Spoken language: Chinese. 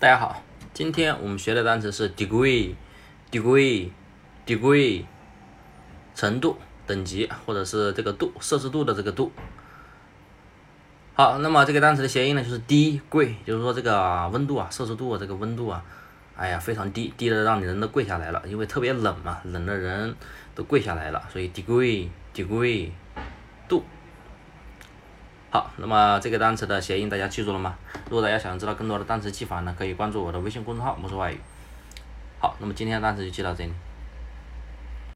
大家好，今天我们学的单词是 degree，degree，degree，程度、等级或者是这个度，摄氏度的这个度。好，那么这个单词的谐音呢就是低贵，就是说这个温度啊，摄氏度啊，这个温度啊，哎呀非常低，低的让你人都跪下来了，因为特别冷嘛，冷的人都跪下来了，所以 degree，degree，度。好，那么这个单词的谐音大家记住了吗？如果大家想知道更多的单词记法呢，可以关注我的微信公众号“魔术外语”。好，那么今天的单词就记到这里。